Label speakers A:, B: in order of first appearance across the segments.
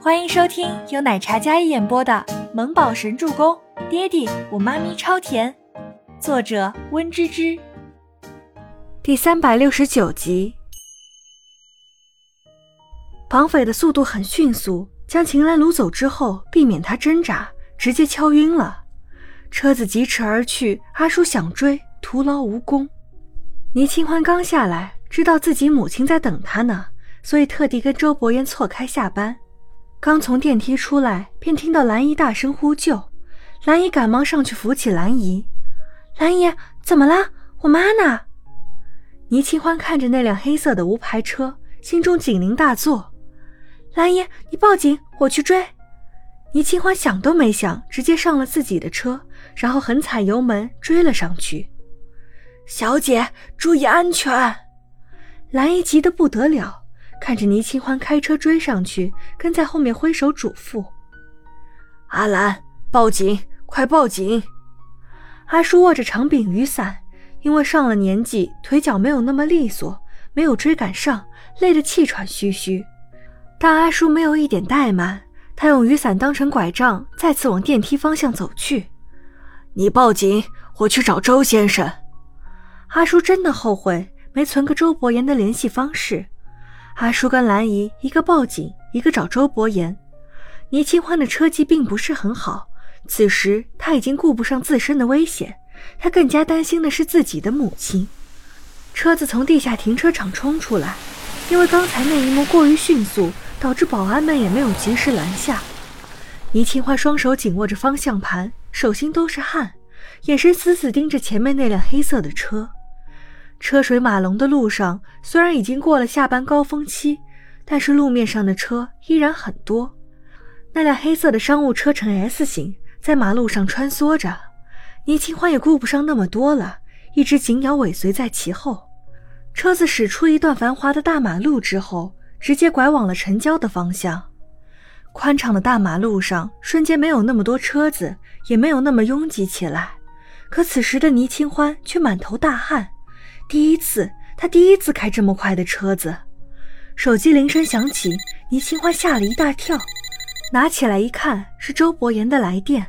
A: 欢迎收听由奶茶一演播的《萌宝神助攻》，爹地我妈咪超甜，作者温芝芝。第三百六十九集。绑匪的速度很迅速，将秦岚掳走之后，避免他挣扎，直接敲晕了。车子疾驰而去，阿叔想追，徒劳无功。倪清欢刚下来，知道自己母亲在等他呢，所以特地跟周伯言错开下班。刚从电梯出来，便听到兰姨大声呼救。兰姨赶忙上去扶起兰姨。兰姨，怎么了？我妈呢？倪清欢看着那辆黑色的无牌车，心中警铃大作。兰姨，你报警，我去追。倪清欢想都没想，直接上了自己的车，然后狠踩油门追了上去。小姐，注意安全！兰姨急得不得了，看着倪清欢开车追上去，跟在后面挥手嘱咐：“阿兰，报警，快报警！”阿叔握着长柄雨伞，因为上了年纪，腿脚没有那么利索，没有追赶上，累得气喘吁吁。但阿叔没有一点怠慢，他用雨伞当成拐杖，再次往电梯方向走去。“你报警，我去找周先生。”阿叔真的后悔没存个周伯言的联系方式。阿叔跟兰姨一个报警，一个找周伯言。倪清欢的车技并不是很好，此时他已经顾不上自身的危险，他更加担心的是自己的母亲。车子从地下停车场冲出来，因为刚才那一幕过于迅速，导致保安们也没有及时拦下。倪清欢双手紧握着方向盘，手心都是汗，眼神死死盯着前面那辆黑色的车。车水马龙的路上，虽然已经过了下班高峰期，但是路面上的车依然很多。那辆黑色的商务车呈 S 型，在马路上穿梭着。倪清欢也顾不上那么多了，一只紧咬尾随在其后。车子驶出一段繁华的大马路之后，直接拐往了城郊的方向。宽敞的大马路上，瞬间没有那么多车子，也没有那么拥挤起来。可此时的倪清欢却满头大汗。第一次，他第一次开这么快的车子。手机铃声响起，倪清欢吓了一大跳，拿起来一看，是周伯言的来电。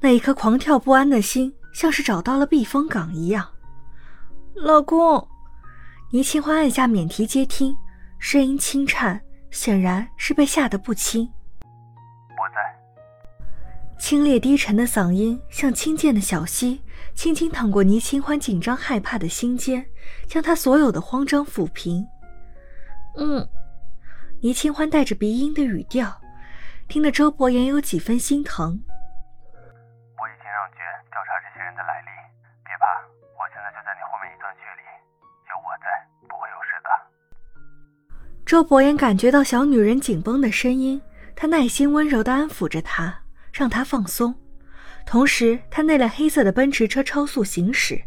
A: 那一颗狂跳不安的心，像是找到了避风港一样。老公，倪清欢按下免提接听，声音轻颤，显然是被吓得不轻。清冽低沉的嗓音像清涧的小溪。轻轻淌过倪清欢紧张害怕的心间，将他所有的慌张抚平。嗯，倪清欢带着鼻音的语调，听得周伯言有几分心疼。
B: 我已经让局调查这些人的来历，别怕，我现在就在你后面一段距离，有我在，不会有事的。
A: 周伯言感觉到小女人紧绷的声音，他耐心温柔地安抚着她，让她放松。同时，他那辆黑色的奔驰车超速行驶，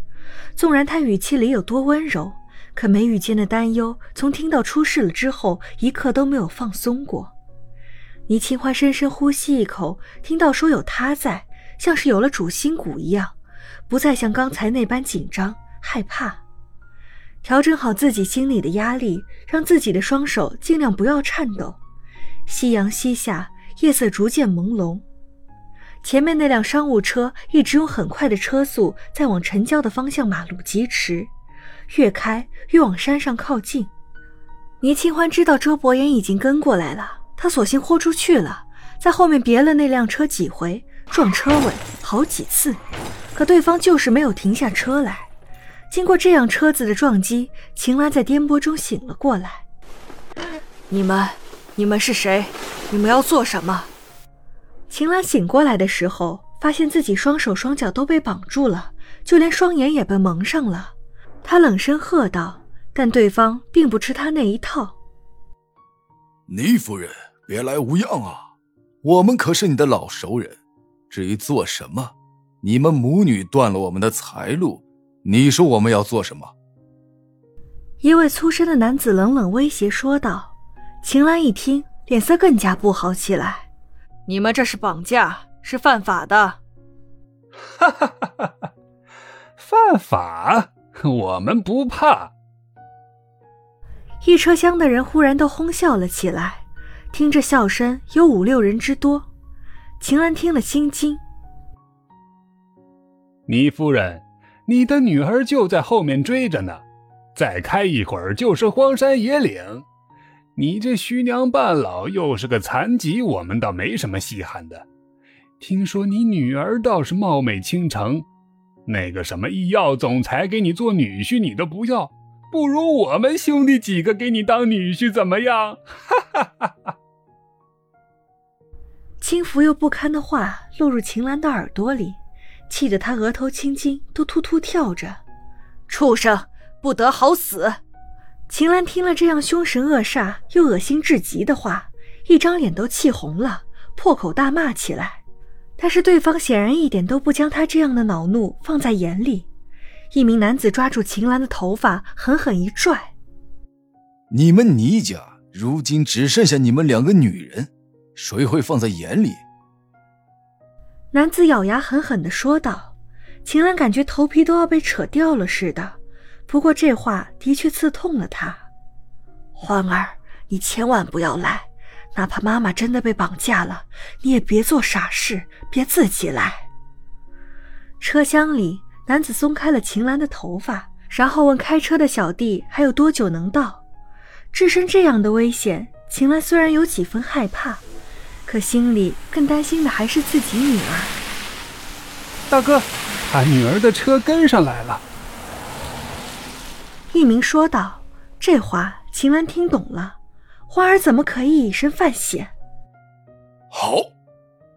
A: 纵然他语气里有多温柔，可眉宇间的担忧从听到出事了之后一刻都没有放松过。倪清欢深深呼吸一口，听到说有他在，像是有了主心骨一样，不再像刚才那般紧张害怕。调整好自己心里的压力，让自己的双手尽量不要颤抖。夕阳西下，夜色逐渐朦胧。前面那辆商务车一直用很快的车速在往城郊的方向马路疾驰，越开越往山上靠近。倪清欢知道周伯言已经跟过来了，他索性豁出去了，在后面别了那辆车几回，撞车尾好几次，可对方就是没有停下车来。经过这样车子的撞击，秦岚在颠簸中醒了过来。你们，你们是谁？你们要做什么？秦岚醒过来的时候，发现自己双手双脚都被绑住了，就连双眼也被蒙上了。他冷声喝道：“但对方并不吃他那一套。”
C: 倪夫人，别来无恙啊！我们可是你的老熟人。至于做什么，你们母女断了我们的财路，你说我们要做什么？
A: 一位粗身的男子冷冷威胁说道。秦岚一听，脸色更加不好起来。你们这是绑架，是犯法的。
D: 哈哈哈哈哈！犯法？我们不怕。
A: 一车厢的人忽然都哄笑了起来。听着笑声有五六人之多。秦岚听了心惊：“
D: 倪夫人，你的女儿就在后面追着呢，再开一会儿就是荒山野岭。你这徐娘半老又是个残疾，我们倒没什么稀罕的。听说你女儿倒是貌美倾城，那个什么医药总裁给你做女婿，你都不要。”不如我们兄弟几个给你当女婿怎么样？哈哈哈哈！
A: 轻浮又不堪的话落入秦岚的耳朵里，气得她额头青筋都突突跳着。畜生，不得好死！秦岚听了这样凶神恶煞又恶心至极的话，一张脸都气红了，破口大骂起来。但是对方显然一点都不将他这样的恼怒放在眼里。一名男子抓住秦岚的头发，狠狠一拽：“
C: 你们倪家如今只剩下你们两个女人，谁会放在眼里？”
A: 男子咬牙狠狠地说道。秦岚感觉头皮都要被扯掉了似的，不过这话的确刺痛了他。欢儿，你千万不要来，哪怕妈妈真的被绑架了，你也别做傻事，别自己来。车厢里。男子松开了秦岚的头发，然后问开车的小弟还有多久能到。置身这样的危险，秦岚虽然有几分害怕，可心里更担心的还是自己女儿。
D: 大哥，他女儿的车跟上来了。
A: 一鸣说道。这话秦岚听懂了，花儿怎么可以以身犯险？
C: 好，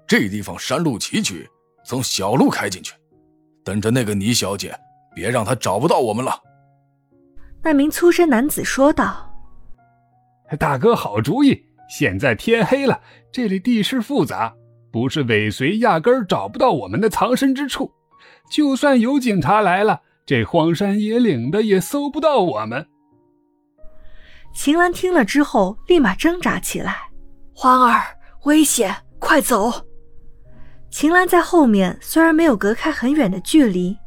C: 这地方山路崎岖，从小路开进去。等着那个倪小姐，别让她找不到我们了。”
A: 那名粗身男子说道。
D: “大哥，好主意！现在天黑了，这里地势复杂，不是尾随，压根儿找不到我们的藏身之处。就算有警察来了，这荒山野岭的也搜不到我们。”
A: 秦岚听了之后，立马挣扎起来：“欢儿，危险，快走！”秦岚在后面，虽然没有隔开很远的距离，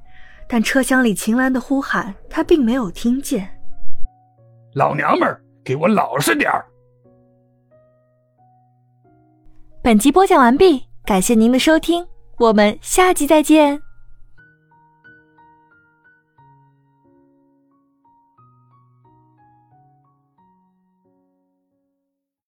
A: 但车厢里秦岚的呼喊，她并没有听见。
D: 老娘们儿，给我老实点儿！
A: 本集播讲完毕，感谢您的收听，我们下集再见。